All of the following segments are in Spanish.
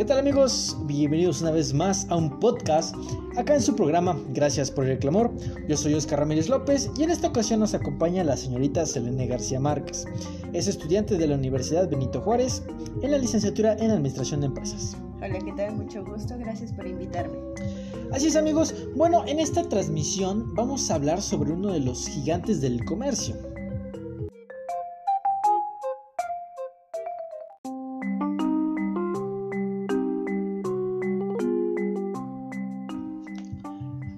¿Qué tal amigos? Bienvenidos una vez más a un podcast acá en su programa Gracias por el clamor. Yo soy Oscar Ramírez López y en esta ocasión nos acompaña la señorita Selene García Márquez. Es estudiante de la Universidad Benito Juárez en la licenciatura en Administración de Empresas. Hola, ¿qué tal? Mucho gusto, gracias por invitarme. Así es amigos, bueno, en esta transmisión vamos a hablar sobre uno de los gigantes del comercio,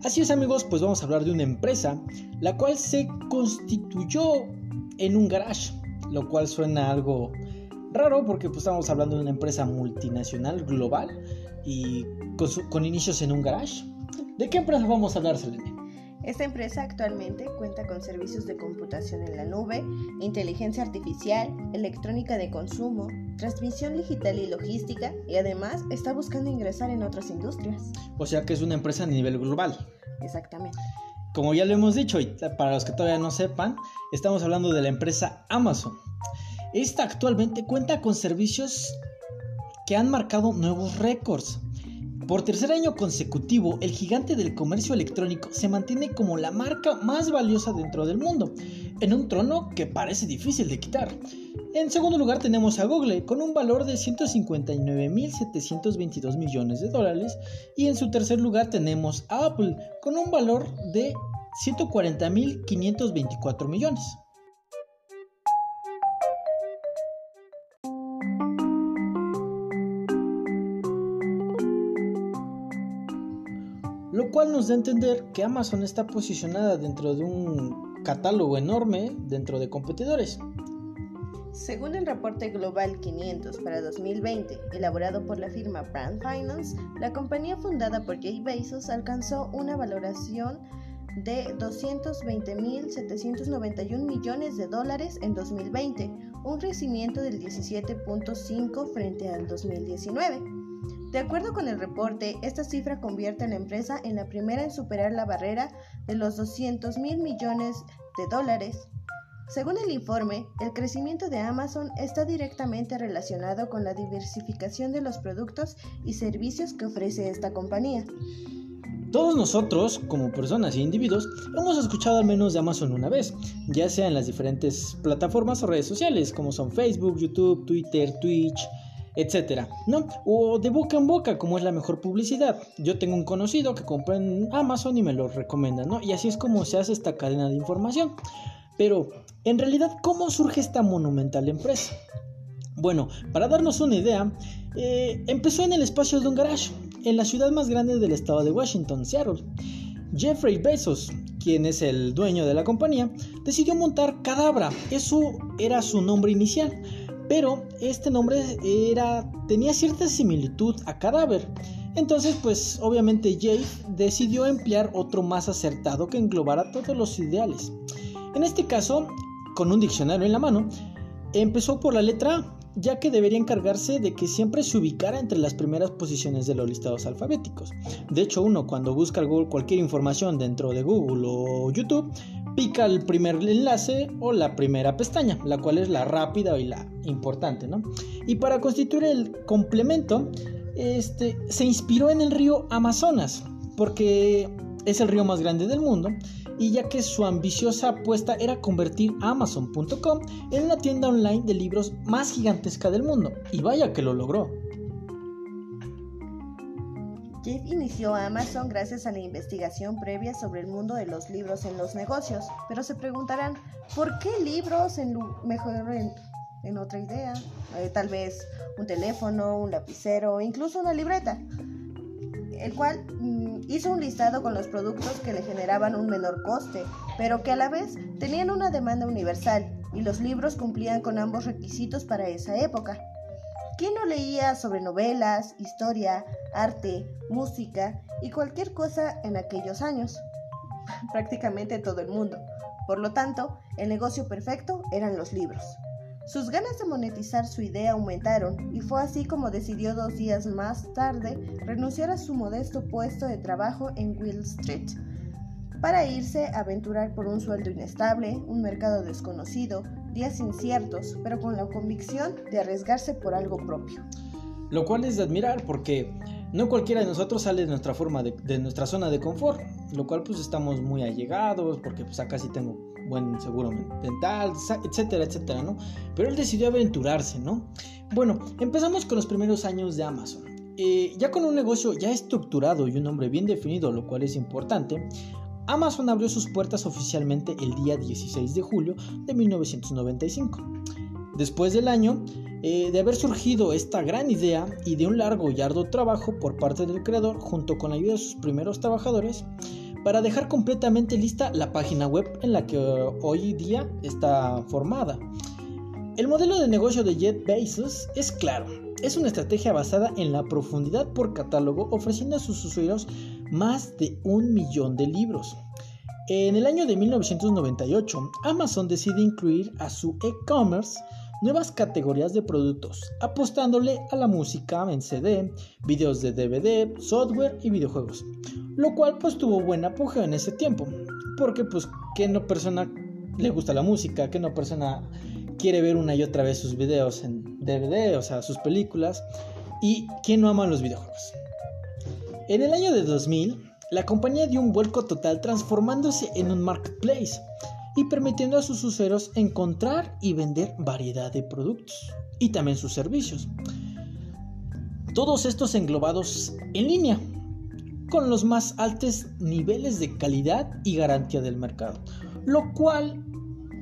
Así es amigos, pues vamos a hablar de una empresa la cual se constituyó en un garage, lo cual suena algo raro porque pues estamos hablando de una empresa multinacional global y con, inicios en un garage. ¿De qué empresa vamos a hablar, Selene? Esta empresa actualmente cuenta con servicios de computación en la nube, inteligencia artificial, electrónica de consumo, transmisión digital y logística y además está buscando ingresar en otras industrias. O sea que es una empresa a nivel global. Exactamente. Como ya lo hemos dicho y para los que todavía no sepan, estamos hablando de la empresa Amazon. Esta actualmente cuenta con servicios que han marcado nuevos récords. Por tercer año consecutivo, el gigante del comercio electrónico se mantiene como la marca más valiosa dentro del mundo, en un trono que parece difícil de quitar. En segundo lugar tenemos a Google con un valor de 159.722 millones de dólares y en su tercer lugar tenemos a Apple con un valor de 140.524 millones. Cual nos da a entender que Amazon está posicionada dentro de un catálogo enorme dentro de competidores. Según el reporte Global 500 para 2020, elaborado por la firma Brand Finance, la compañía fundada por Jay Bezos alcanzó una valoración de 220.791 millones de dólares en 2020, un crecimiento del 17.5 frente al 2019. De acuerdo con el reporte, esta cifra convierte a la empresa en la primera en superar la barrera de los 200 mil millones de dólares según el informe, el crecimiento de Amazon está directamente relacionado con la diversificación de los productos y servicios que ofrece esta compañía. Todos nosotros, como personas e individuos, hemos escuchado al menos de Amazon una vez, ya sea en las diferentes plataformas o redes sociales, como son Facebook, YouTube, Twitter, Twitch, etcétera, ¿no? O de boca en boca, como es la mejor publicidad. Yo tengo un conocido que compra en Amazon y me lo recomienda, ¿no? Y así es como se hace esta cadena de información. Pero, en realidad, ¿cómo surge esta monumental empresa? Bueno, para darnos una idea, eh, empezó en el espacio de un garage, en la ciudad más grande del estado de Washington, Seattle. Jeffrey Bezos, quien es el dueño de la compañía, decidió montar Cadabra. Eso era su nombre inicial, pero este nombre era, tenía cierta similitud a cadáver. Entonces, pues obviamente Jay decidió emplear otro más acertado que englobara todos los ideales. En este caso, con un diccionario en la mano, empezó por la letra A, ya que debería encargarse de que siempre se ubicara entre las primeras posiciones de los listados alfabéticos. De hecho, uno cuando busca cualquier información dentro de Google o YouTube, pica el primer enlace o la primera pestaña, la cual es la rápida y la importante, ¿no? Y para constituir el complemento, este, se inspiró en el río Amazonas, porque es el río más grande del mundo y ya que su ambiciosa apuesta era convertir Amazon.com en una tienda online de libros más gigantesca del mundo. Y vaya que lo logró. Jeff inició Amazon gracias a la investigación previa sobre el mundo de los libros en los negocios, pero se preguntarán, ¿por qué libros en mejor en, otra idea? Eh, tal vez un teléfono, un lapicero, incluso una libreta, el cual hizo un listado con los productos que le generaban un menor coste, pero que a la vez tenían una demanda universal y los libros cumplían con ambos requisitos para esa época. ¿Quién no leía sobre novelas, historia, arte, música y cualquier cosa en aquellos años? Prácticamente todo el mundo. Por lo tanto, el negocio perfecto eran los libros. Sus ganas de monetizar su idea aumentaron y fue así como decidió dos días más tarde renunciar a su modesto puesto de trabajo en Will Street para irse a aventurar por un sueldo inestable, un mercado desconocido, días inciertos, pero con la convicción de arriesgarse por algo propio. lo cual es de admirar porque no cualquiera de nosotros sale de nuestra forma de, nuestra zona de confort, lo cual pues estamos muy allegados porque pues acá sí tengo buen seguro dental, etcétera, etcétera, ¿no? Pero él decidió aventurarse, ¿no? Bueno, empezamos con los primeros años de Amazon. Eh, ya con un negocio ya estructurado y un nombre bien definido, lo cual es importante, Amazon abrió sus puertas oficialmente el día 16 de julio de 1995. Después del año eh, de haber surgido esta gran idea y de un largo y arduo trabajo por parte del creador junto con la ayuda de sus primeros trabajadores, para dejar completamente lista la página web en la que hoy día está formada. El modelo de negocio de Jet es claro, es una estrategia basada en la profundidad por catálogo ofreciendo a sus usuarios más de un millón de libros. En el año de 1998, Amazon decide incluir a su e-commerce nuevas categorías de productos, apostándole a la música en CD, videos de DVD, software y videojuegos, lo cual pues tuvo buen apogeo en ese tiempo, porque pues que no persona le gusta la música, que no persona quiere ver una y otra vez sus videos en DVD, o sea, sus películas, y quién no ama los videojuegos. En el año de 2000, la compañía dio un vuelco total transformándose en un marketplace y permitiendo a sus usuarios encontrar y vender variedad de productos y también sus servicios. Todos estos englobados en línea, con los más altos niveles de calidad y garantía del mercado, lo cual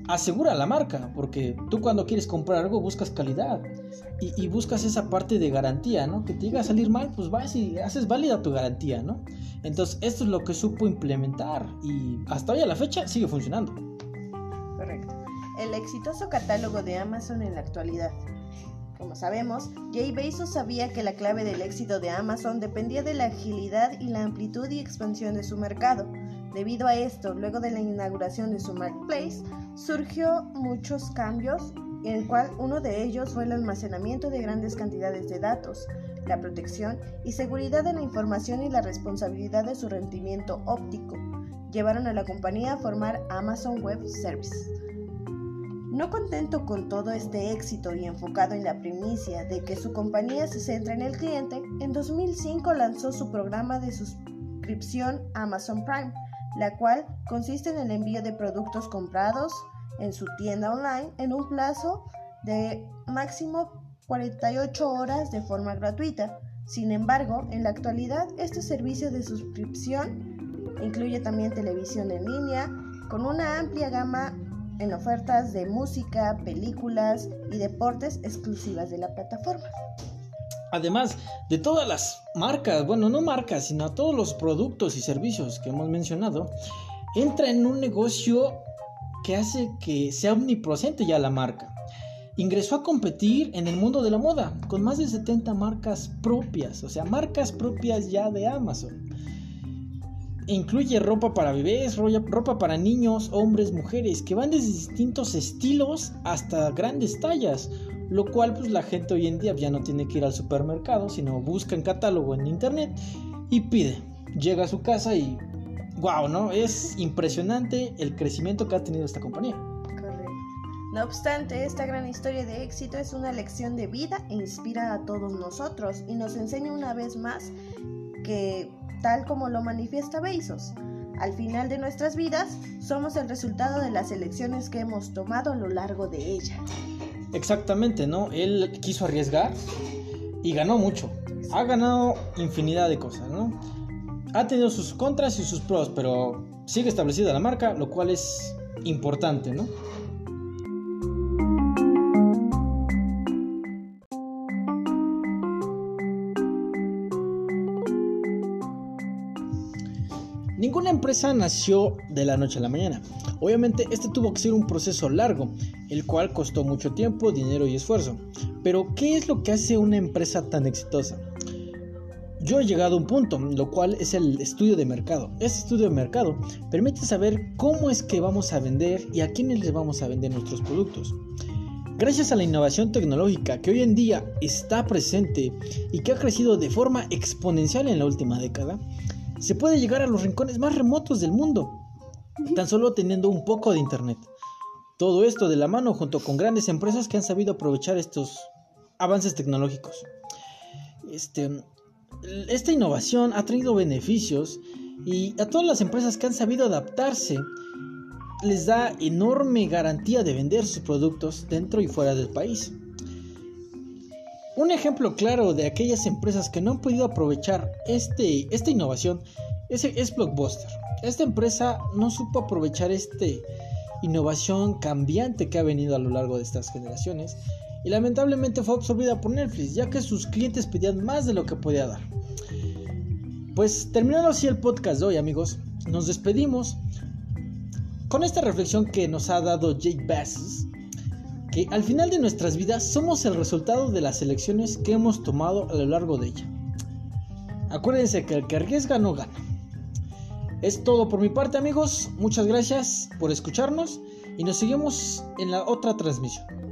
asegura la marca, porque tú cuando quieres comprar algo buscas calidad y, buscas esa parte de garantía, ¿no? Que te llega a salir mal, pues vas y haces válida tu garantía, ¿no? Entonces, esto es lo que supo implementar y hasta hoy a la fecha sigue funcionando. Correcto. El exitoso catálogo de Amazon en la actualidad. Como sabemos, Jay Bezos sabía que la clave del éxito de Amazon dependía de la agilidad y la amplitud y expansión de su mercado Debido a esto, luego de la inauguración de su marketplace, surgió muchos cambios, el cual uno de ellos fue el almacenamiento de grandes cantidades de datos, la protección y seguridad de la información y la responsabilidad de su rendimiento óptico. Llevaron a la compañía a formar Amazon Web Services. No contento con todo este éxito y enfocado en la primicia de que su compañía se centra en el cliente, en 2005 lanzó su programa de suscripción Amazon Prime, la cual consiste en el envío de productos comprados en su tienda online en un plazo de máximo 48 horas de forma gratuita. Sin embargo, en la actualidad este servicio de suscripción incluye también televisión en línea con una amplia gama en ofertas de música, películas y deportes exclusivas de la plataforma. Además de todas las marcas, bueno, no marcas, sino todos los productos y servicios que hemos mencionado, entra en un negocio que hace que sea omnipresente ya la marca. Ingresó a competir en el mundo de la moda con más de 70 marcas propias, o sea, marcas propias ya de Amazon. Incluye ropa para bebés, ropa para niños, hombres, mujeres, que van desde distintos estilos hasta grandes tallas, lo cual pues la gente hoy en día ya no tiene que ir al supermercado, sino busca en catálogo en internet y pide. Llega a su casa y wow, ¿no? Es impresionante el crecimiento que ha tenido esta compañía. Correcto. No obstante, esta gran historia de éxito es una lección de vida e inspira a todos nosotros y nos enseña una vez más que, tal como lo manifiesta Bezos, al final de nuestras vidas somos el resultado de las elecciones que hemos tomado a lo largo de ella. Exactamente, ¿no? Él quiso arriesgar y ganó mucho. Ha ganado infinidad de cosas, ¿no? Ha tenido sus contras y sus pros, pero sigue establecida la marca, lo cual es importante, ¿no? Ninguna empresa nació de la noche a la mañana. Obviamente este tuvo que ser un proceso largo, el cual costó mucho tiempo, dinero y esfuerzo. Pero ¿qué es lo que hace una empresa tan exitosa? Yo he llegado a un punto, lo cual es el estudio de mercado. Este estudio de mercado permite saber cómo es que vamos a vender y a quiénes les vamos a vender nuestros productos. Gracias a la innovación tecnológica que hoy en día está presente y que ha crecido de forma exponencial en la última década, se puede llegar a los rincones más remotos del mundo, tan solo teniendo un poco de internet. Todo esto de la mano junto con grandes empresas que han sabido aprovechar estos avances tecnológicos. este, esta innovación ha traído beneficios y a todas las empresas que han sabido adaptarse les da enorme garantía de vender sus productos dentro y fuera del país. Un ejemplo claro de aquellas empresas que no han podido aprovechar este, esta innovación es, es Blockbuster. Esta empresa no supo aprovechar esta innovación cambiante que ha venido a lo largo de estas generaciones y lamentablemente fue absorbida por Netflix ya que sus clientes pedían más de lo que podía dar. Pues terminando así el podcast de hoy amigos, nos despedimos con esta reflexión que nos ha dado Jake Bass, que al final de nuestras vidas somos el resultado de las elecciones que hemos tomado a lo largo de ella. Acuérdense que el que arriesga no gana. Es todo por mi parte amigos, muchas gracias por escucharnos y nos seguimos en la otra transmisión.